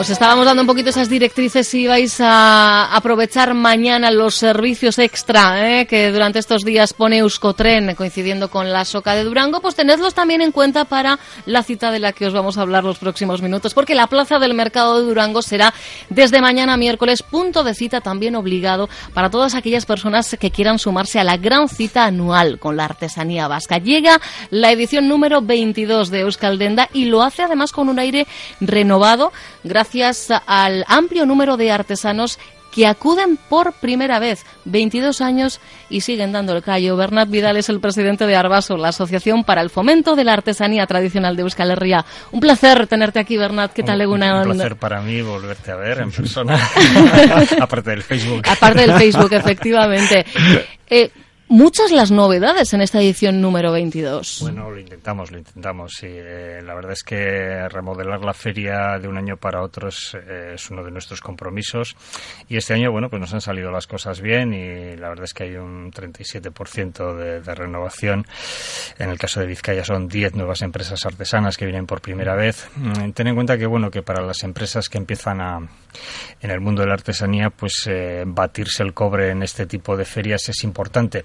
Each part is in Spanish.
Os estábamos dando un poquito esas directrices si vais a aprovechar mañana los servicios extra ¿eh? que durante estos días pone Euskotren coincidiendo con la Soca de Durango, pues tenedlos también en cuenta para la cita de la que os vamos a hablar los próximos minutos, porque la plaza del mercado de Durango será desde mañana miércoles punto de cita también obligado para todas aquellas personas que quieran sumarse a la gran cita anual con la artesanía vasca. Llega la edición número 22 de Euskaldenda y lo hace además con un aire renovado gracias gracias al amplio número de artesanos que acuden por primera vez, 22 años, y siguen dando el callo. Bernat Vidal es el presidente de Arbaso, la Asociación para el Fomento de la Artesanía Tradicional de Euskal Herria. Un placer tenerte aquí, Bernat. ¿Qué tal, Un, un placer para mí volverte a ver en persona, aparte del Facebook. Aparte del Facebook, efectivamente. Eh, muchas las novedades en esta edición número 22. Bueno, lo intentamos, lo intentamos. Sí. Eh, la verdad es que remodelar la feria de un año para otro es, eh, es, uno de nuestros compromisos. Y este año, bueno, pues nos han salido las cosas bien y la verdad es que hay un 37% de, de renovación. En el caso de Vizcaya son 10 nuevas empresas artesanas que vienen por primera vez. Mm, ten en cuenta que, bueno, que para las empresas que empiezan a, en el mundo de la artesanía, pues eh, batirse el cobre en este tipo de ferias es importante.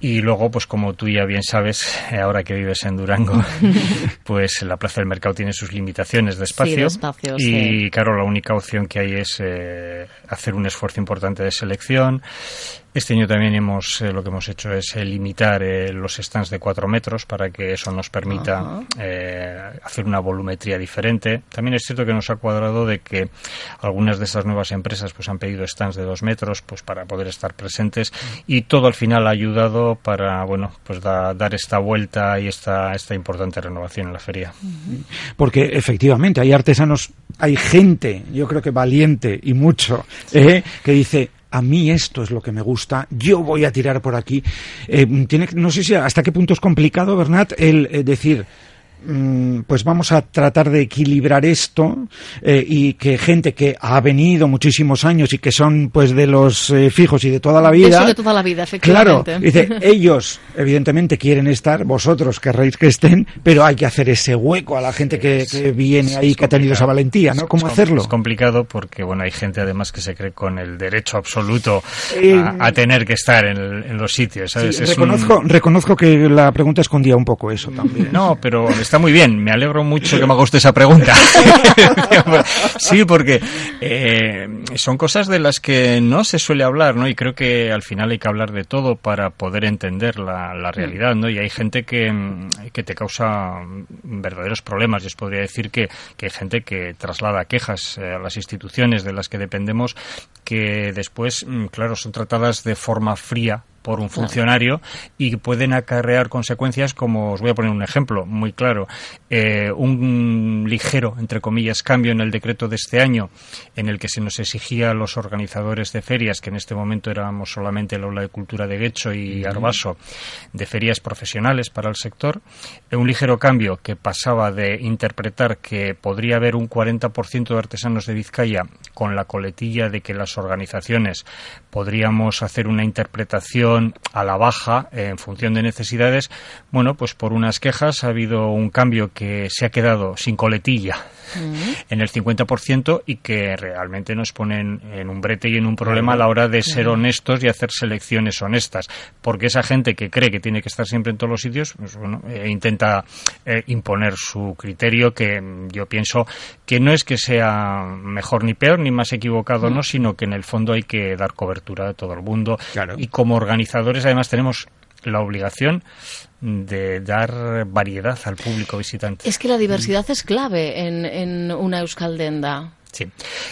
Y luego, pues como tú ya bien sabes, eh, ahora que vives en Durango, pues la Plaza del Mercado tiene sus limitaciones de espacio. Sí, de espacio y sí. claro, la única opción que hay es eh, hacer un esfuerzo importante de selección. Este año también hemos, eh, lo que hemos hecho es eh, limitar eh, los stands de 4 metros para que eso nos permita hacer una volumetría diferente. También es cierto que nos ha cuadrado de que algunas de esas nuevas empresas pues han pedido stands de 2 metros pues para poder estar presentes y todo al final ha ayudado para bueno pues da, dar esta vuelta y esta, esta importante renovación en la feria. Porque efectivamente hay artesanos, hay gente, yo creo que valiente y mucho, eh, que dice a mí esto es lo que me gusta, yo voy a tirar por aquí. Eh, tiene, no sé si hasta qué punto es complicado, Bernat, el eh, decir, pues vamos a tratar de equilibrar esto eh, y que gente que ha venido muchísimos años y que son pues de los eh, fijos y de toda la vida. Eso de toda la vida, efectivamente. Claro, dice, ellos evidentemente quieren estar, vosotros querréis que estén, pero hay que hacer ese hueco a la gente que, que viene ahí, que ha tenido esa valentía, ¿no? ¿Cómo es, hacerlo? Es complicado porque, bueno, hay gente además que se cree con el derecho absoluto eh, a, a, tener que estar en, el, en los sitios, ¿sabes? Sí, reconozco, un... reconozco que la pregunta escondía un poco eso también. No, pero está muy bien. Me alegro mucho que me haga usted esa pregunta. sí, porque eh, son cosas de las que no se suele hablar, ¿no? Y creo que al final hay que hablar de todo para poder entender la, la realidad, ¿no? Y hay gente que, que, te causa verdaderos problemas. Yo os podría decir que, que hay gente que traslada quejas a las instituciones de las que dependemos que después, claro, son tratadas de forma fría por un funcionario y pueden acarrear consecuencias como os voy a poner un ejemplo muy claro eh, un ligero entre comillas cambio en el decreto de este año en el que se nos exigía a los organizadores de ferias que en este momento éramos solamente el aula de cultura de Guecho y Arbaso de ferias profesionales para el sector eh, un ligero cambio que pasaba de interpretar que podría haber un 40% de artesanos de Vizcaya con la coletilla de que las organizaciones podríamos hacer una interpretación a la baja en función de necesidades, bueno, pues por unas quejas ha habido un cambio que se ha quedado sin coletilla mm. en el 50% y que realmente nos ponen en un brete y en un problema a la hora de ser honestos y hacer selecciones honestas, porque esa gente que cree que tiene que estar siempre en todos los sitios, pues bueno, eh, intenta eh, imponer su criterio que yo pienso que no es que sea mejor ni peor ni más equivocado, mm. no, sino que en el fondo hay que dar cobertura a todo el mundo claro. y como organizadores organizadores además tenemos la obligación de dar variedad al público visitante. Es que la diversidad es clave en, en una Euskaldenda. Sí.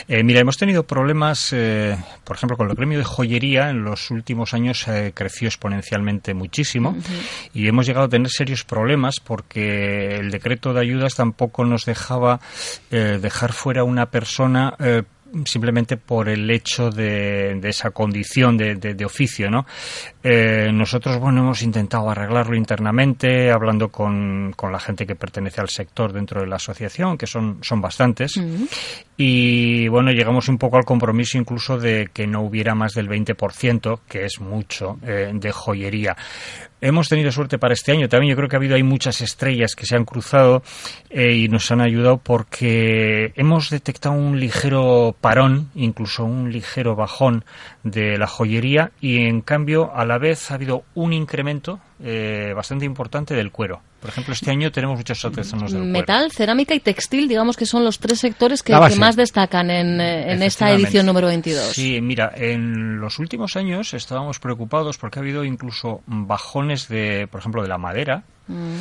Eh, mira, hemos tenido problemas, eh, por ejemplo, con el gremio de joyería en los últimos años eh, creció exponencialmente muchísimo y hemos llegado a tener serios problemas porque el decreto de ayudas tampoco nos dejaba dejar fuera una persona simplemente por el hecho de, esa condición de, oficio, ¿no? Eh, nosotros, bueno, hemos intentado arreglarlo internamente, hablando con, la gente que pertenece al sector dentro de la asociación, que son, son bastantes, y bueno, llegamos un poco al compromiso incluso de que no hubiera más del 20%, que es mucho, eh, de joyería. Hemos tenido suerte para este año. También yo creo que ha habido hay muchas estrellas que se han cruzado eh, y nos han ayudado porque hemos detectado un ligero parón, incluso un ligero bajón de la joyería y en cambio a la vez ha habido un incremento eh, bastante importante del cuero. Por ejemplo, este año tenemos muchos artesanos del Metal, cerámica y textil, digamos que son los tres sectores que, más destacan en, eh, en esta edición número 22. Sí, mira, en los últimos años estábamos preocupados porque ha habido incluso bajones de, por ejemplo, de la madera, mm.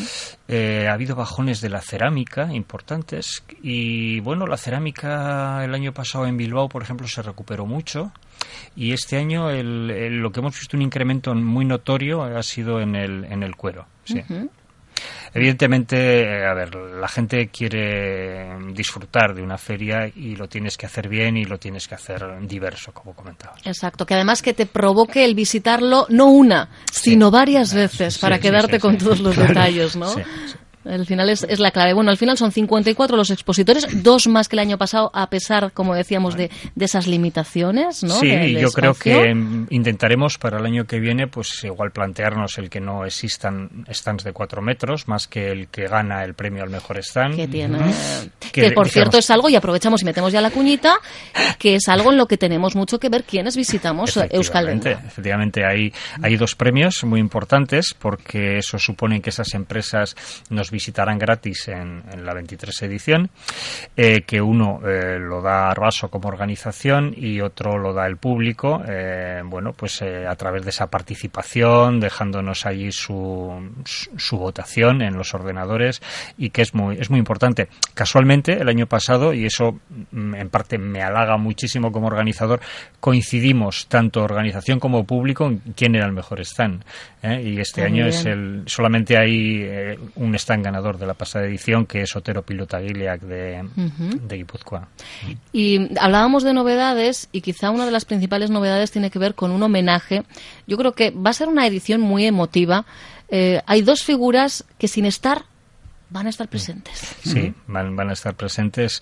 eh, ha habido bajones de la cerámica importantes y bueno, la cerámica el año pasado en Bilbao, por ejemplo, se recuperó mucho y este año lo que hemos visto un incremento muy notorio ha sido en el, en el cuero. Sí. Evidentemente, eh, a ver, la gente quiere disfrutar de una feria y lo tienes que hacer bien y lo tienes que hacer diverso, como comentaba. Exacto, que además que te provoque el visitarlo no una, sino varias veces para quedarte con todos los detalles, ¿no? Al final es, es, la clave. Bueno, al final son 54 los expositores, dos más que el año pasado, a pesar, como decíamos, de, de esas limitaciones, ¿no? Sí, yo creo que intentaremos para el año que viene, pues igual plantearnos el que no existan stands de cuatro metros, más que el que gana el premio al mejor stand. Que tiene. que, por cierto es algo, y aprovechamos y metemos ya la cuñita, que es algo en lo que tenemos mucho que ver quienes visitamos Euskal Efectivamente, hay, hay dos premios muy importantes, porque eso supone que esas empresas nos visitarán gratis en, la 23 edición, eh, que uno eh, lo da Arbaso como organización y otro lo da el público, eh, bueno, pues a través de esa participación, dejándonos allí su, su, votación en los ordenadores y que es muy, es muy importante. Casualmente, el año pasado, y eso mm, en parte me halaga muchísimo como organizador, coincidimos tanto organización como público en quién era el mejor stand. Y este año es el, solamente hay un stand ganador de la pasada edición, que es Otero Pilotaguiliac de, de Guipúzcoa. Y hablábamos de novedades y quizá una de las principales novedades tiene que ver con un homenaje. Yo creo que va a ser una edición muy emotiva. Eh, hay dos figuras que sin estar van a estar presentes. Sí, van, van a estar presentes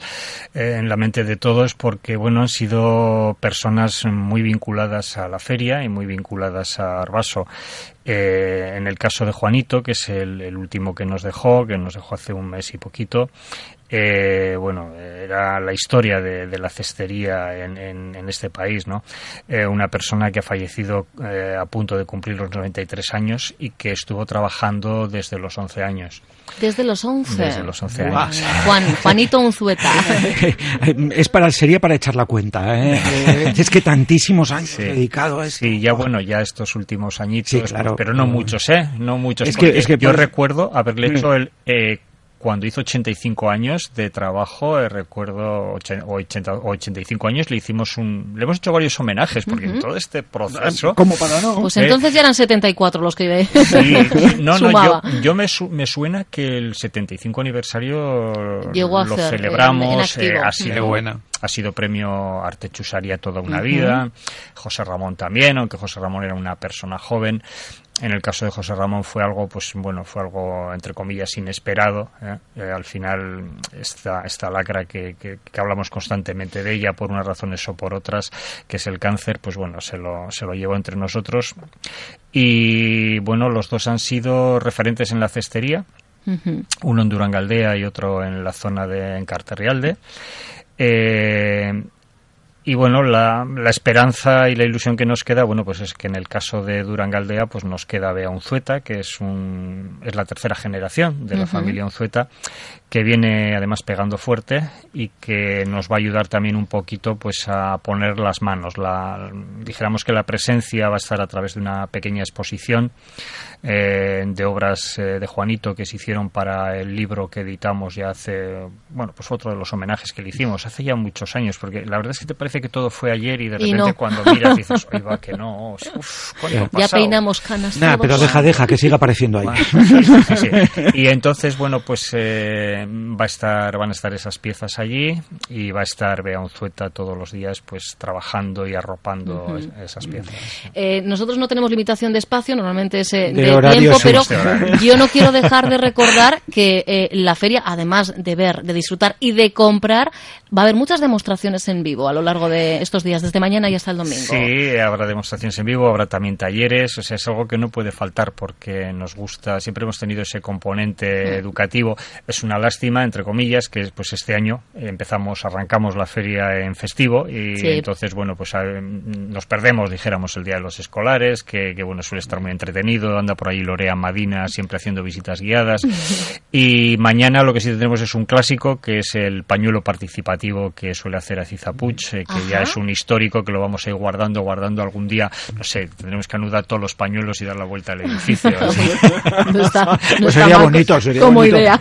eh, en la mente de todos porque, bueno, han sido personas muy vinculadas a la feria y muy vinculadas a Arbaso. Eh, en el caso de Juanito, que es el, último que nos dejó, que nos dejó hace un mes y poquito, eh, bueno, era la historia de, la cestería en, en, este país, ¿no? Eh, una persona que ha fallecido eh, a punto de cumplir los 93 años y que estuvo trabajando desde los 11 años. Desde los 11. Desde los 11 años. Juan, Juanito Unzueta. es para, sería para echar la cuenta, ¿eh? es que tantísimos años dedicado a esto. Sí, ya bueno, ya estos últimos añitos, pero no muchos, ¿eh? No muchos. Es que, es que yo recuerdo haberle hecho el cuando hizo 85 años de trabajo, eh, recuerdo, 80, 85 años, le hicimos un, le hemos hecho varios homenajes, porque en todo este proceso... ¿Cómo para no? Pues entonces ya eran 74 los que sí, no, no, yo, yo me, me, suena que el 75 aniversario lo celebramos, eh, ha sido buena ha sido premio Artechusaria toda una vida, José Ramón también, aunque José Ramón era una persona joven. En el caso de José Ramón fue algo, pues bueno, fue algo entre comillas inesperado. ¿eh? Eh, al final esta, esta lacra que, que, hablamos constantemente de ella por unas razones o por otras, que es el cáncer, pues bueno, se lo, se lo llevó entre nosotros. Y bueno, los dos han sido referentes en la cestería. Uno en Durangaldea y otro en la zona de Encarterrialde. Eh, y bueno, la, la, esperanza y la ilusión que nos queda, bueno, pues es que en el caso de Durangaldea, pues nos queda Bea Unzueta, que es un, es la tercera generación de la familia Unzueta, que viene además pegando fuerte y que nos va a ayudar también un poquito pues a poner las manos. La, dijéramos que la presencia va a estar a través de una pequeña exposición eh, de obras eh, de Juanito que se hicieron para el libro que editamos ya hace, bueno, pues otro de los homenajes que le hicimos hace ya muchos años, porque la verdad es que te parece que todo fue ayer y de repente cuando miras dices, oiga, que no, uf, ya peinamos canas. Nada, pero deja, deja, que siga apareciendo ahí. sí, sí, y entonces, bueno, pues eh, va a estar, van a estar esas piezas allí y va a estar Bea Unzueta todos los días pues trabajando y arropando esas piezas. nosotros no tenemos limitación de espacio, normalmente es tiempo, pero yo no quiero dejar de recordar que eh, la feria, además de ver, de disfrutar y de comprar, va a haber muchas demostraciones en vivo a lo largo de estos días, desde mañana y hasta el domingo. Sí, habrá demostraciones en vivo, habrá también talleres, o sea, es algo que no puede faltar porque nos gusta, siempre hemos tenido ese componente mm. educativo. Es una lástima, entre comillas, que pues este año empezamos, arrancamos la feria en festivo y entonces, bueno, pues nos perdemos, dijéramos, el Día de los Escolares, que, que bueno, suele estar muy entretenido, anda por ahí Lorea Madina siempre haciendo visitas guiadas. y mañana lo que sí tenemos es un clásico, que es el pañuelo participativo que suele hacer Azizapuch, eh, que ya es un histórico que lo vamos a ir guardando, guardando algún día. No sé, tendremos que anudar todos los pañuelos y dar la vuelta al edificio. Pues sería bonito, sería como idea.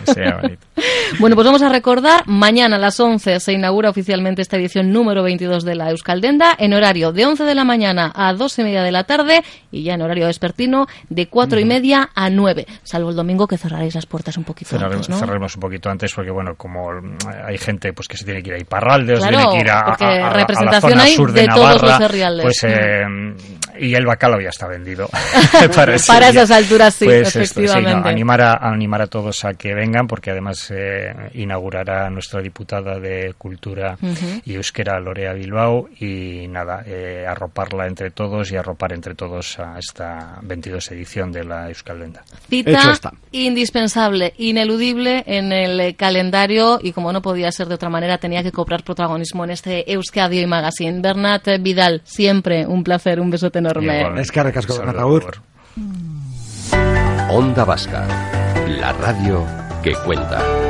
Bueno, pues vamos a recordar, mañana a las 11 se inaugura oficialmente esta edición número 22 de la Euskaldenda, en horario de 11 de la mañana a 2 y media de la tarde y ya en horario despertino de 4 y media a 9, salvo el domingo que cerraréis las puertas un poquito antes, ¿no? Cerraremos un poquito antes porque, bueno, como hay gente pues que se tiene que ir a Iparralde, o se tiene que ir a, a, representación la zona sur de, Navarra, pues, eh, y el bacalao ya está vendido. para, para esas alturas sí, pues efectivamente. animar, a, animar a todos a que vengan porque además eh, inaugurará nuestra diputada de Cultura y Euskera, Lorea Bilbao, y nada, eh, arroparla entre todos y arropar entre todos a esta 22 edición de la Euskaldenda. Cita indispensable, ineludible en el calendario y como no podía ser de otra manera tenía que cobrar protagonismo en este Euskadio y Magazine. Bernat Vidal, siempre un placer, un besote enorme. Es que recasco, Onda Vasca, la radio que cuenta.